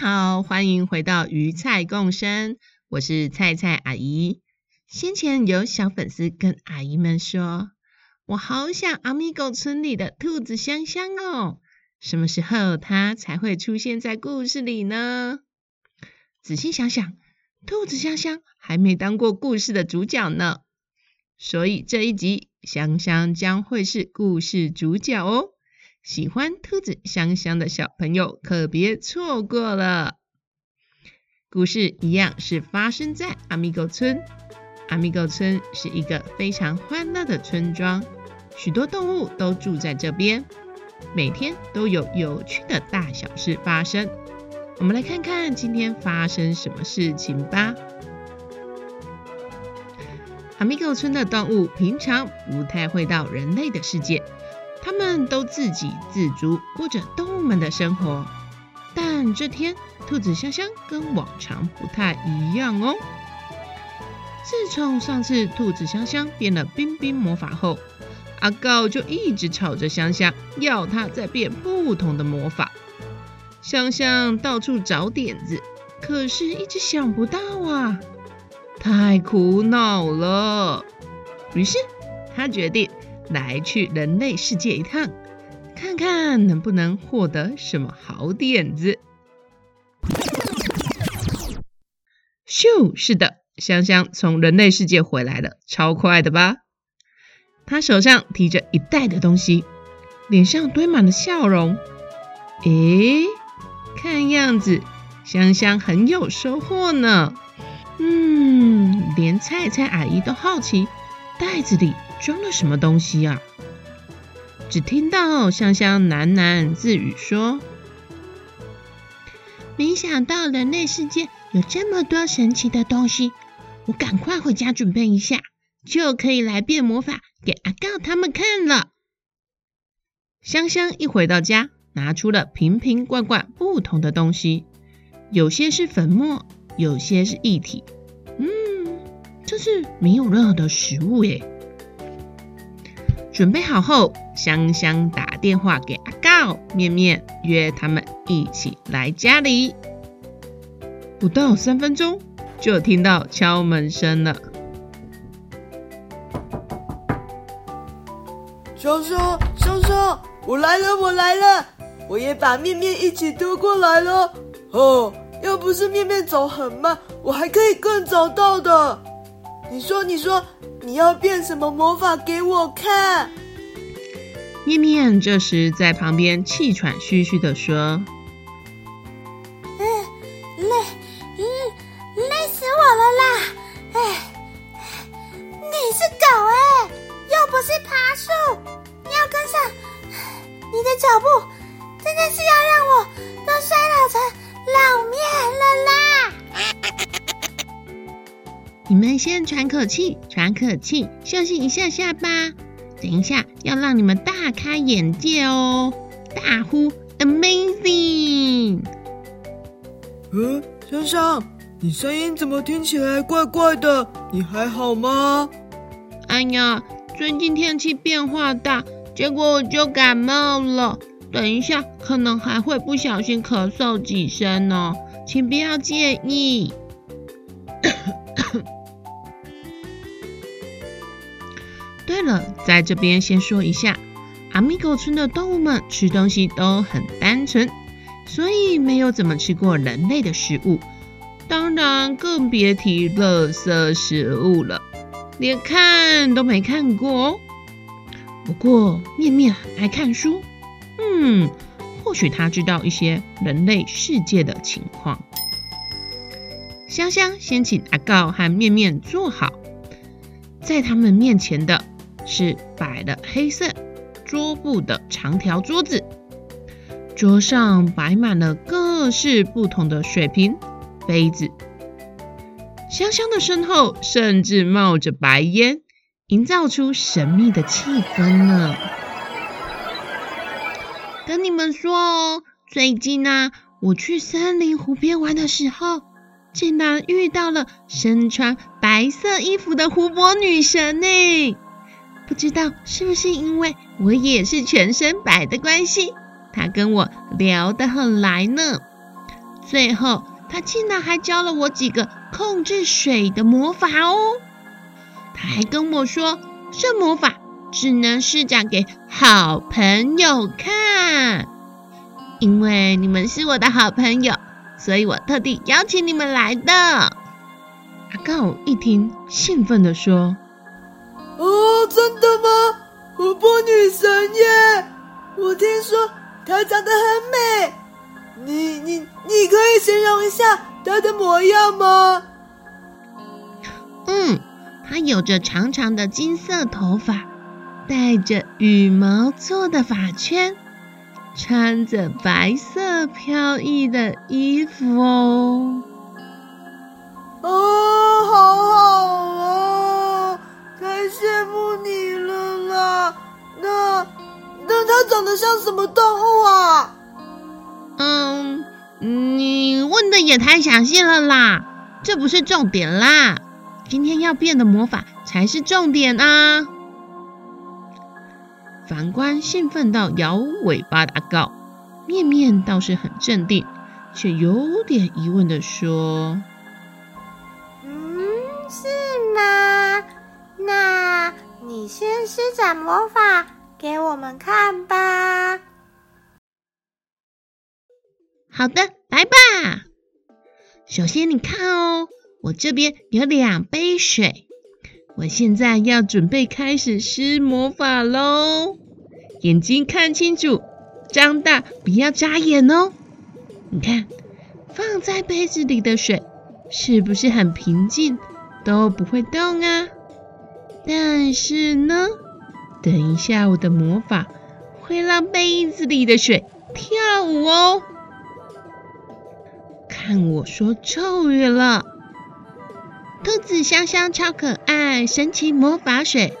好，欢迎回到鱼菜共生，我是菜菜阿姨。先前有小粉丝跟阿姨们说，我好想阿米狗村里的兔子香香哦，什么时候它才会出现在故事里呢？仔细想想，兔子香香还没当过故事的主角呢，所以这一集香香将会是故事主角哦。喜欢兔子香香的小朋友可别错过了。故事一样是发生在阿米狗村。阿米狗村是一个非常欢乐的村庄，许多动物都住在这边，每天都有有趣的大小事发生。我们来看看今天发生什么事情吧。阿米狗村的动物平常不太会到人类的世界。他们都自给自足，过着动物们的生活。但这天，兔子香香跟往常不太一样哦。自从上次兔子香香变了冰冰魔法后，阿告就一直吵着香香，要他再变不同的魔法。香香到处找点子，可是一直想不到啊，太苦恼了。于是他决定。来去人类世界一趟，看看能不能获得什么好点子。咻，是的，香香从人类世界回来了，超快的吧？她手上提着一袋的东西，脸上堆满了笑容。诶，看样子香香很有收获呢。嗯，连菜菜阿姨都好奇。袋子里装了什么东西啊？只听到香香喃喃自语说：“没想到人类世界有这么多神奇的东西，我赶快回家准备一下，就可以来变魔法给阿告他们看了。”香香一回到家，拿出了瓶瓶罐罐不同的东西，有些是粉末，有些是液体。嗯这是没有任何的食物耶。准备好后，香香打电话给阿告、面面，约他们一起来家里。不到三分钟，就听到敲门声了。香香，香香，我来了，我来了，我也把面面一起拖过来了。哦，要不是面面走很慢，我还可以更早到的。你说，你说，你要变什么魔法给我看？面面这时在旁边气喘吁吁地说：“们先喘口气，喘口气，休息一下下吧。等一下要让你们大开眼界哦，大呼 Amazing！嗯，香香，你声音怎么听起来怪怪的？你还好吗？哎呀，最近天气变化大，结果我就感冒了。等一下可能还会不小心咳嗽几声呢，请不要介意。对了，在这边先说一下，阿米狗村的动物们吃东西都很单纯，所以没有怎么吃过人类的食物，当然更别提垃圾食物了，连看都没看过哦。不过面面很爱看书，嗯，或许他知道一些人类世界的情况。香香先请阿告和面面坐好，在他们面前的。是摆了黑色桌布的长条桌子，桌上摆满了各式不同的水瓶、杯子。香香的身后甚至冒着白烟，营造出神秘的气氛呢。跟你们说哦，最近啊，我去森林湖边玩的时候，竟然遇到了身穿白色衣服的湖泊女神呢。不知道是不是因为我也是全身白的关系，他跟我聊得很来呢。最后，他竟然还教了我几个控制水的魔法哦。他还跟我说，这魔法只能施展给好朋友看。因为你们是我的好朋友，所以我特地邀请你们来的。阿告一听，兴奋地说：“哦，真的吗？湖泊女神耶！我听说她长得很美，你你你可以形容一下她的模样吗？”嗯，她有着长长的金色头发，戴着羽毛做的发圈。穿着白色飘逸的衣服，哦，也太详细了啦，这不是重点啦，今天要变的魔法才是重点啊！反观兴奋到摇尾巴的阿告，面面倒是很镇定，却有点疑问的说：“嗯，是吗？那你先施展魔法给我们看吧。”好的，来吧。首先你看哦，我这边有两杯水。我现在要准备开始施魔法喽，眼睛看清楚，张大，不要眨眼哦。你看，放在杯子里的水是不是很平静，都不会动啊？但是呢，等一下我的魔法会让杯子里的水跳舞哦。看我说咒语了。兔子香香超可爱，神奇魔法水，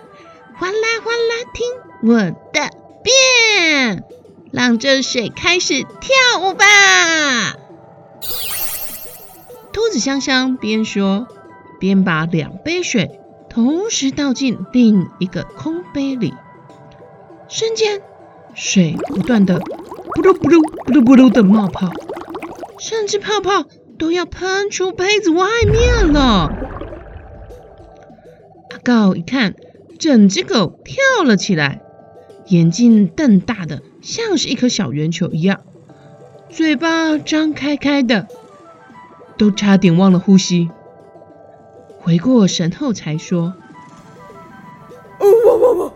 哗啦哗啦，听我的变，让这水开始跳舞吧！兔子香香边说边把两杯水同时倒进另一个空杯里，瞬间水不断的噗噜噗噜噗噜噗噜的冒泡，甚至泡泡都要喷出杯子外面了。阿告一看，整只狗跳了起来，眼睛瞪大的像是一颗小圆球一样，嘴巴张开开的，都差点忘了呼吸。回过神后才说：“哦，哇哇哇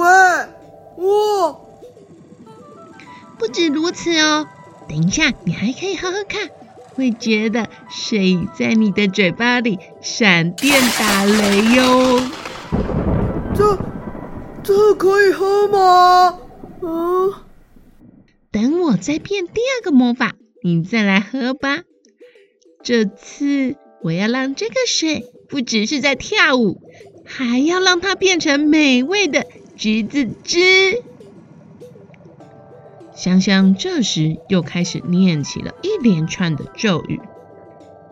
跳舞哎！哇！不止如此哦，等一下你还可以喝喝看，会觉得水在你的嘴巴里闪电打雷哟。这这可以喝吗？嗯。等我再变第二个魔法，你再来喝吧。这次我要让这个水不只是在跳舞。还要让它变成美味的橘子汁。香香这时又开始念起了一连串的咒语：“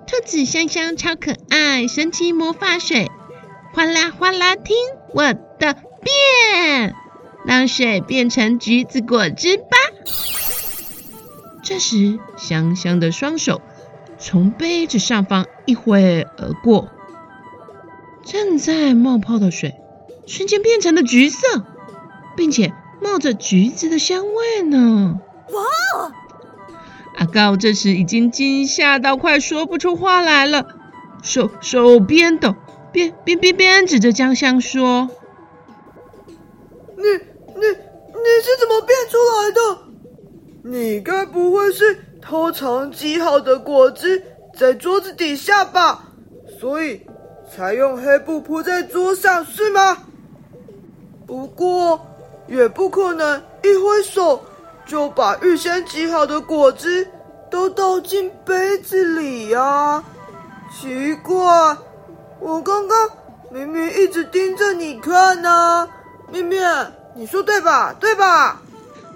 兔子香香超可爱，神奇魔法水，哗啦哗啦，听我的变，让水变成橘子果汁吧。”这时，香香的双手从杯子上方一挥而过。正在冒泡的水，瞬间变成了橘色，并且冒着橘子的香味呢！哇！阿告这时已经惊吓到快说不出话来了，手手边抖，边边边边指着江香说：“你你你是怎么变出来的？你该不会是偷藏极好的果汁，在桌子底下吧，所以才用黑布铺在桌上，是吗？不过也不可能一挥手就把预先挤好的果汁都倒进杯子里呀。奇怪，我刚刚明明一直盯着你看呢。面面，你说对吧？对吧？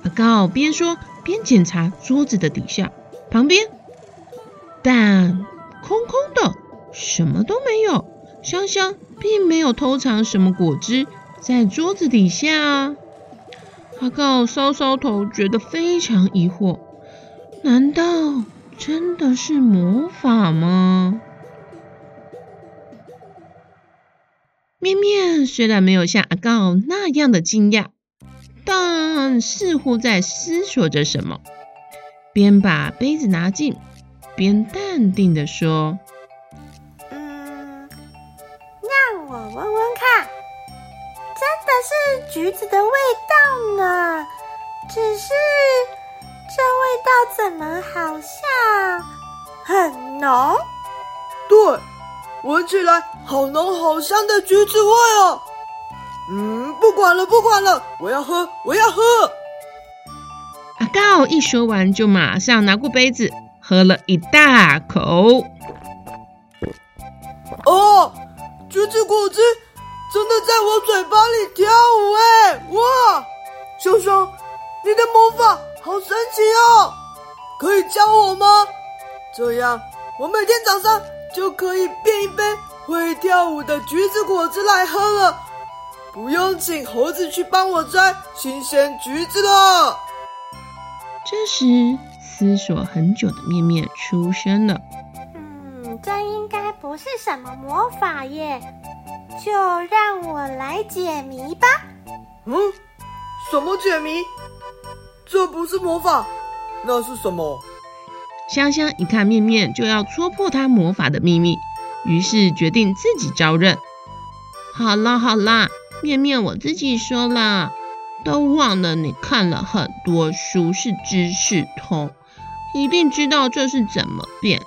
阿高边说边检查桌子的底下、旁边，但空空的，什么都没有。香香并没有偷藏什么果汁在桌子底下。阿告搔搔头，觉得非常疑惑：难道真的是魔法吗？面面虽然没有像阿告那样的惊讶，但似乎在思索着什么，边把杯子拿近，边淡定地说：“的是橘子的味道呢。只是这味道怎么好像很浓？对。”闻起来好浓好香的橘子味哦！嗯，不管了不管了，我要喝我要喝！阿高一说完就马上拿过杯子喝了一大口。哦，橘子果汁真的在我嘴巴里跳舞哎！哇，熊熊，你的魔法好神奇哦！可以教我吗？这样我每天早上。就可以变一杯会跳舞的橘子果汁来喝了，不用请猴子去帮我摘新鲜橘子了。这时，思索很久的面面出声了：“嗯，这应该不是什么魔法耶，就让我来解谜吧。”“嗯，什么解谜？这不是魔法，那是什么？”香香一看面面就要戳破他魔法的秘密，于是决定自己招认。好啦好啦，面面我自己说啦，都忘了你看了很多书，是知识通，一定知道这是怎么变的。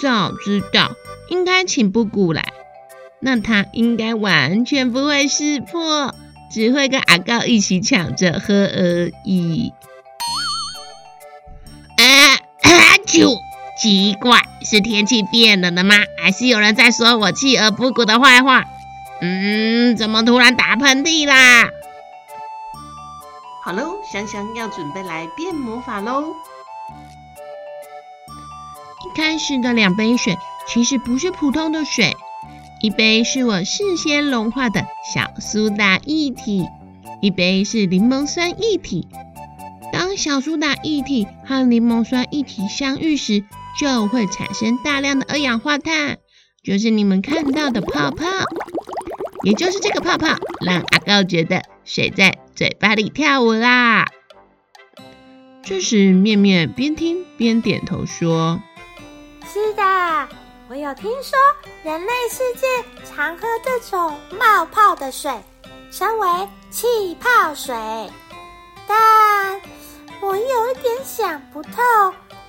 早知道应该请布谷来，那他应该完全不会识破，只会跟阿高一起抢着喝而已。啊 就奇怪，是天气变冷了的吗？还是有人在说我弃而不顾的坏话？嗯，怎么突然打喷嚏啦？好喽，香香要准备来变魔法喽。一开始的两杯水其实不是普通的水，一杯是我事先融化的小苏打液体，一杯是柠檬酸液体。当小苏打液体和柠檬酸液体相遇时，就会产生大量的二氧化碳，就是你们看到的泡泡。也就是这个泡泡，让阿高觉得水在嘴巴里跳舞啦。这时，面面边听边点头说：“是的，我有听说人类世界常喝这种冒泡的水，称为气泡水，但……”我有一点想不透，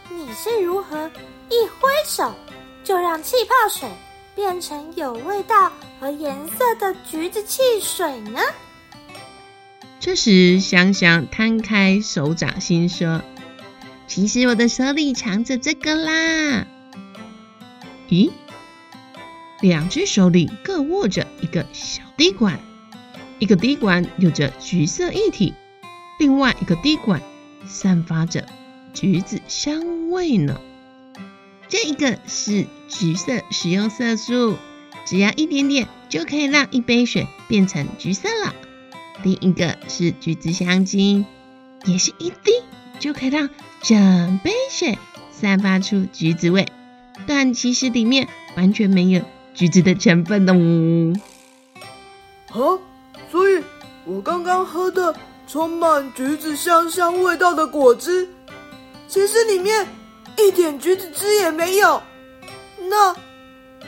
你是如何一挥手就让气泡水变成有味道和颜色的橘子汽水呢？这时，香香摊开手掌心说：“其实我的手里藏着这个啦。”咦，两只手里各握着一个小滴管，一个滴管有着橘色液体，另外一个滴管。散发着橘子香味呢。这一个是橘色食用色素，只要一点点就可以让一杯水变成橘色了。另一个是橘子香精，也是一滴就可以让整杯水散发出橘子味，但其实里面完全没有橘子的成分哦。啊，所以我刚刚喝的。充满橘子香香味道的果汁，其实里面一点橘子汁也没有。那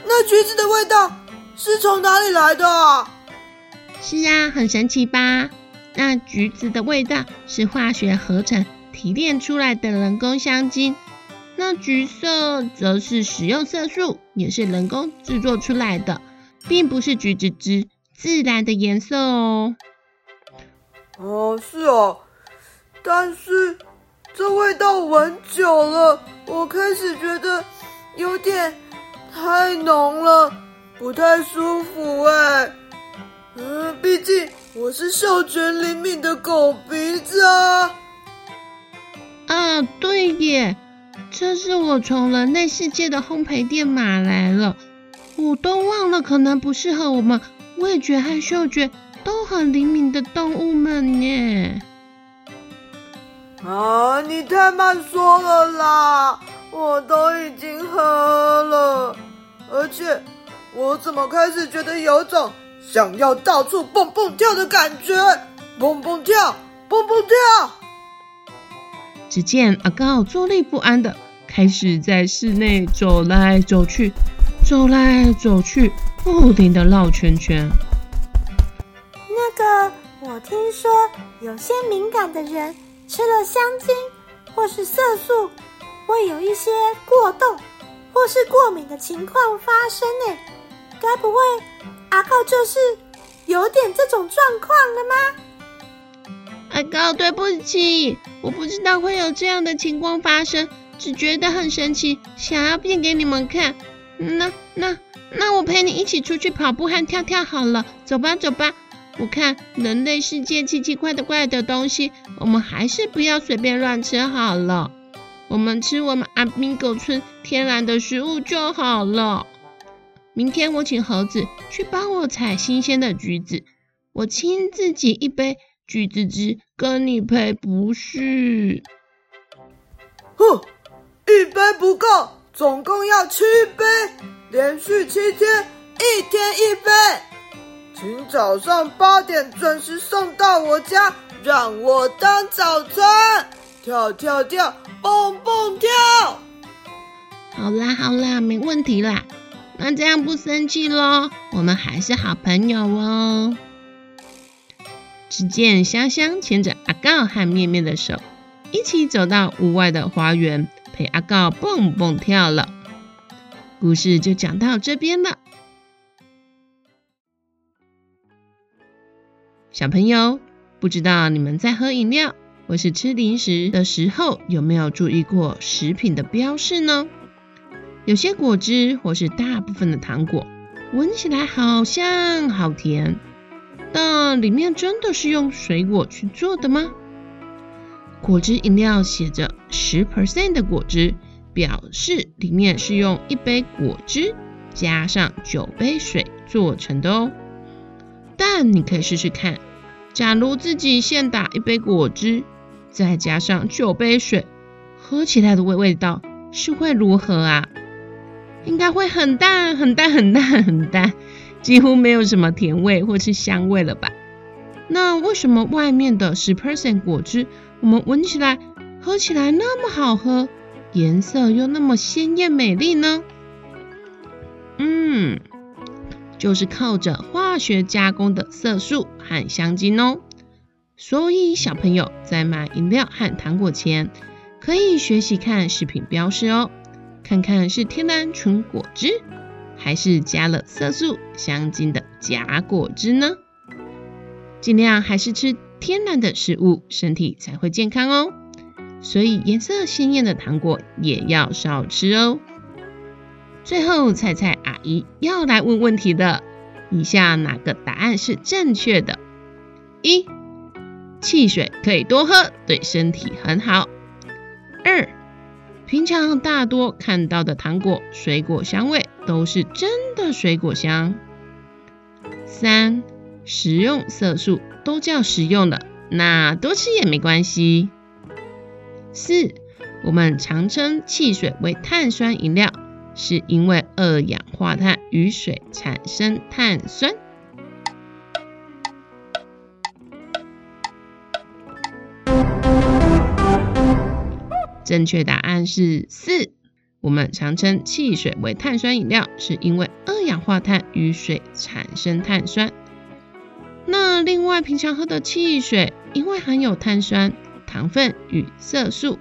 那橘子的味道是从哪里来的啊？是啊，很神奇吧？那橘子的味道是化学合成提炼出来的人工香精。那橘色则是食用色素，也是人工制作出来的，并不是橘子汁自然的颜色哦。哦，是哦，但是这味道闻久了，我开始觉得有点太浓了，不太舒服哎。嗯，毕竟我是嗅觉灵敏的狗鼻子啊。啊，对耶，这是我从人类世界的烘焙店买来了，我都忘了，可能不适合我们味觉和嗅觉。都很灵敏的动物们耶！啊，你太慢说了啦！我都已经喝了，而且我怎么开始觉得有种想要到处蹦蹦跳的感觉？蹦蹦跳，蹦蹦跳！只见阿高坐立不安的开始在室内走来走去，走来走去，不停的绕圈圈。那个，我听说有些敏感的人吃了香精或是色素，会有一些过动或是过敏的情况发生呢。该不会阿高就是有点这种状况了吗？阿高，对不起，我不知道会有这样的情况发生，只觉得很神奇，想要变给你们看。那那那我陪你一起出去跑步和跳跳好了，走吧走吧。我看人类世界奇奇怪的怪的东西，我们还是不要随便乱吃好了。我们吃我们阿明狗村天然的食物就好了。明天我请猴子去帮我采新鲜的橘子，我亲自挤一杯橘子汁跟你赔，不是？哼，一杯不够，总共要七杯，连续七天，一天一杯。请早上八点准时送到我家，让我当早餐。跳跳跳，蹦蹦跳。好啦好啦，没问题啦。那这样不生气喽？我们还是好朋友哦。只见香香牵着阿告和面面的手，一起走到屋外的花园，陪阿告蹦蹦跳了。故事就讲到这边了。小朋友，不知道你们在喝饮料或是吃零食的时候，有没有注意过食品的标示呢？有些果汁或是大部分的糖果，闻起来好香好甜，但里面真的是用水果去做的吗？果汁饮料写着十 percent 的果汁，表示里面是用一杯果汁加上九杯水做成的哦。但你可以试试看，假如自己现打一杯果汁，再加上九杯水，喝起来的味味道是会如何啊？应该会很淡、很淡、很淡、很淡，几乎没有什么甜味或是香味了吧？那为什么外面的十 percent 果汁，我们闻起来、喝起来那么好喝，颜色又那么鲜艳美丽呢？嗯。就是靠着化学加工的色素和香精哦，所以小朋友在买饮料和糖果前，可以学习看食品标示哦，看看是天然纯果汁，还是加了色素、香精的假果汁呢？尽量还是吃天然的食物，身体才会健康哦。所以颜色鲜艳的糖果也要少吃哦。最后，菜菜阿姨要来问问题的，以下哪个答案是正确的？一、汽水可以多喝，对身体很好。二、平常大多看到的糖果、水果香味都是真的水果香。三、食用色素都叫食用的，那多吃也没关系。四、我们常称汽水为碳酸饮料。是因为二氧化碳与水产生碳酸。正确答案是四。我们常称汽水为碳酸饮料，是因为二氧化碳与水产生碳酸。那另外，平常喝的汽水，因为含有碳酸、糖分与色素，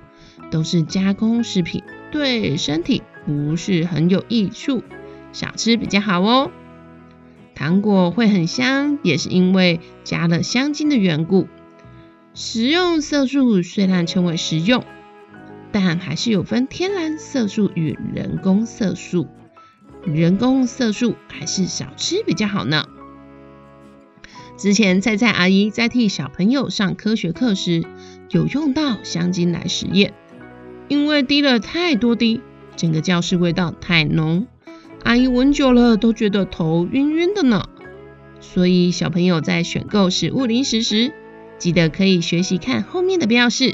都是加工食品。对身体不是很有益处，少吃比较好哦。糖果会很香，也是因为加了香精的缘故。食用色素虽然称为食用，但还是有分天然色素与人工色素。人工色素还是少吃比较好呢。之前菜菜阿姨在替小朋友上科学课时，有用到香精来实验，因为滴了太多滴，整个教室味道太浓，阿姨闻久了都觉得头晕晕的呢。所以小朋友在选购食物零食时，记得可以学习看后面的标示，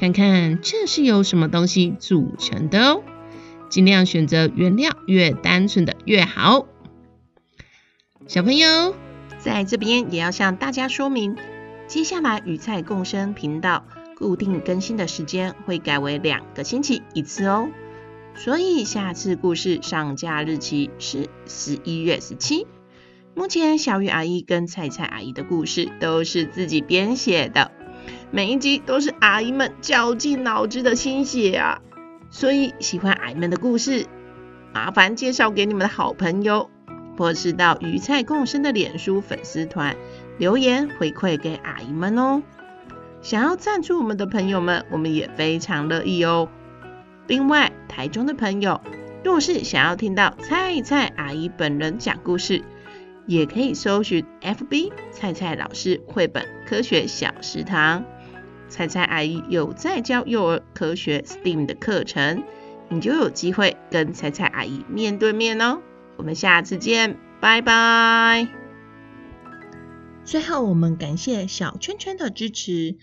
看看这是由什么东西组成的哦。尽量选择原料越单纯的越好。小朋友。在这边也要向大家说明，接下来与菜共生频道固定更新的时间会改为两个星期一次哦，所以下次故事上架日期是十一月十七。目前小鱼阿姨跟菜菜阿姨的故事都是自己编写的，每一集都是阿姨们绞尽脑汁的心血啊，所以喜欢阿姨们的故事，麻烦介绍给你们的好朋友。或是到鱼菜共生的脸书粉丝团留言回馈给阿姨们哦。想要赞助我们的朋友们，我们也非常乐意哦。另外，台中的朋友若是想要听到菜菜阿姨本人讲故事，也可以搜寻 FB 菜菜老师绘本科学小食堂。菜菜阿姨有在教幼儿科学 STEAM 的课程，你就有机会跟菜菜阿姨面对面哦。我们下次见，拜拜。最后，我们感谢小圈圈的支持。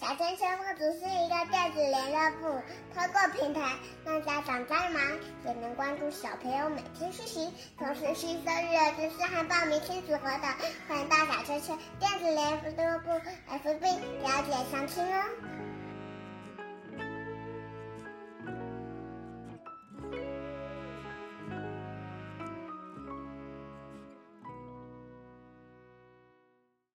小圈圈不只是一个电子联络部，通过平台让家长再忙也能关注小朋友每天学习，同时吸收育儿知识和报名亲子活动。欢迎到小圈圈电子联络部 FB 了解详情哦。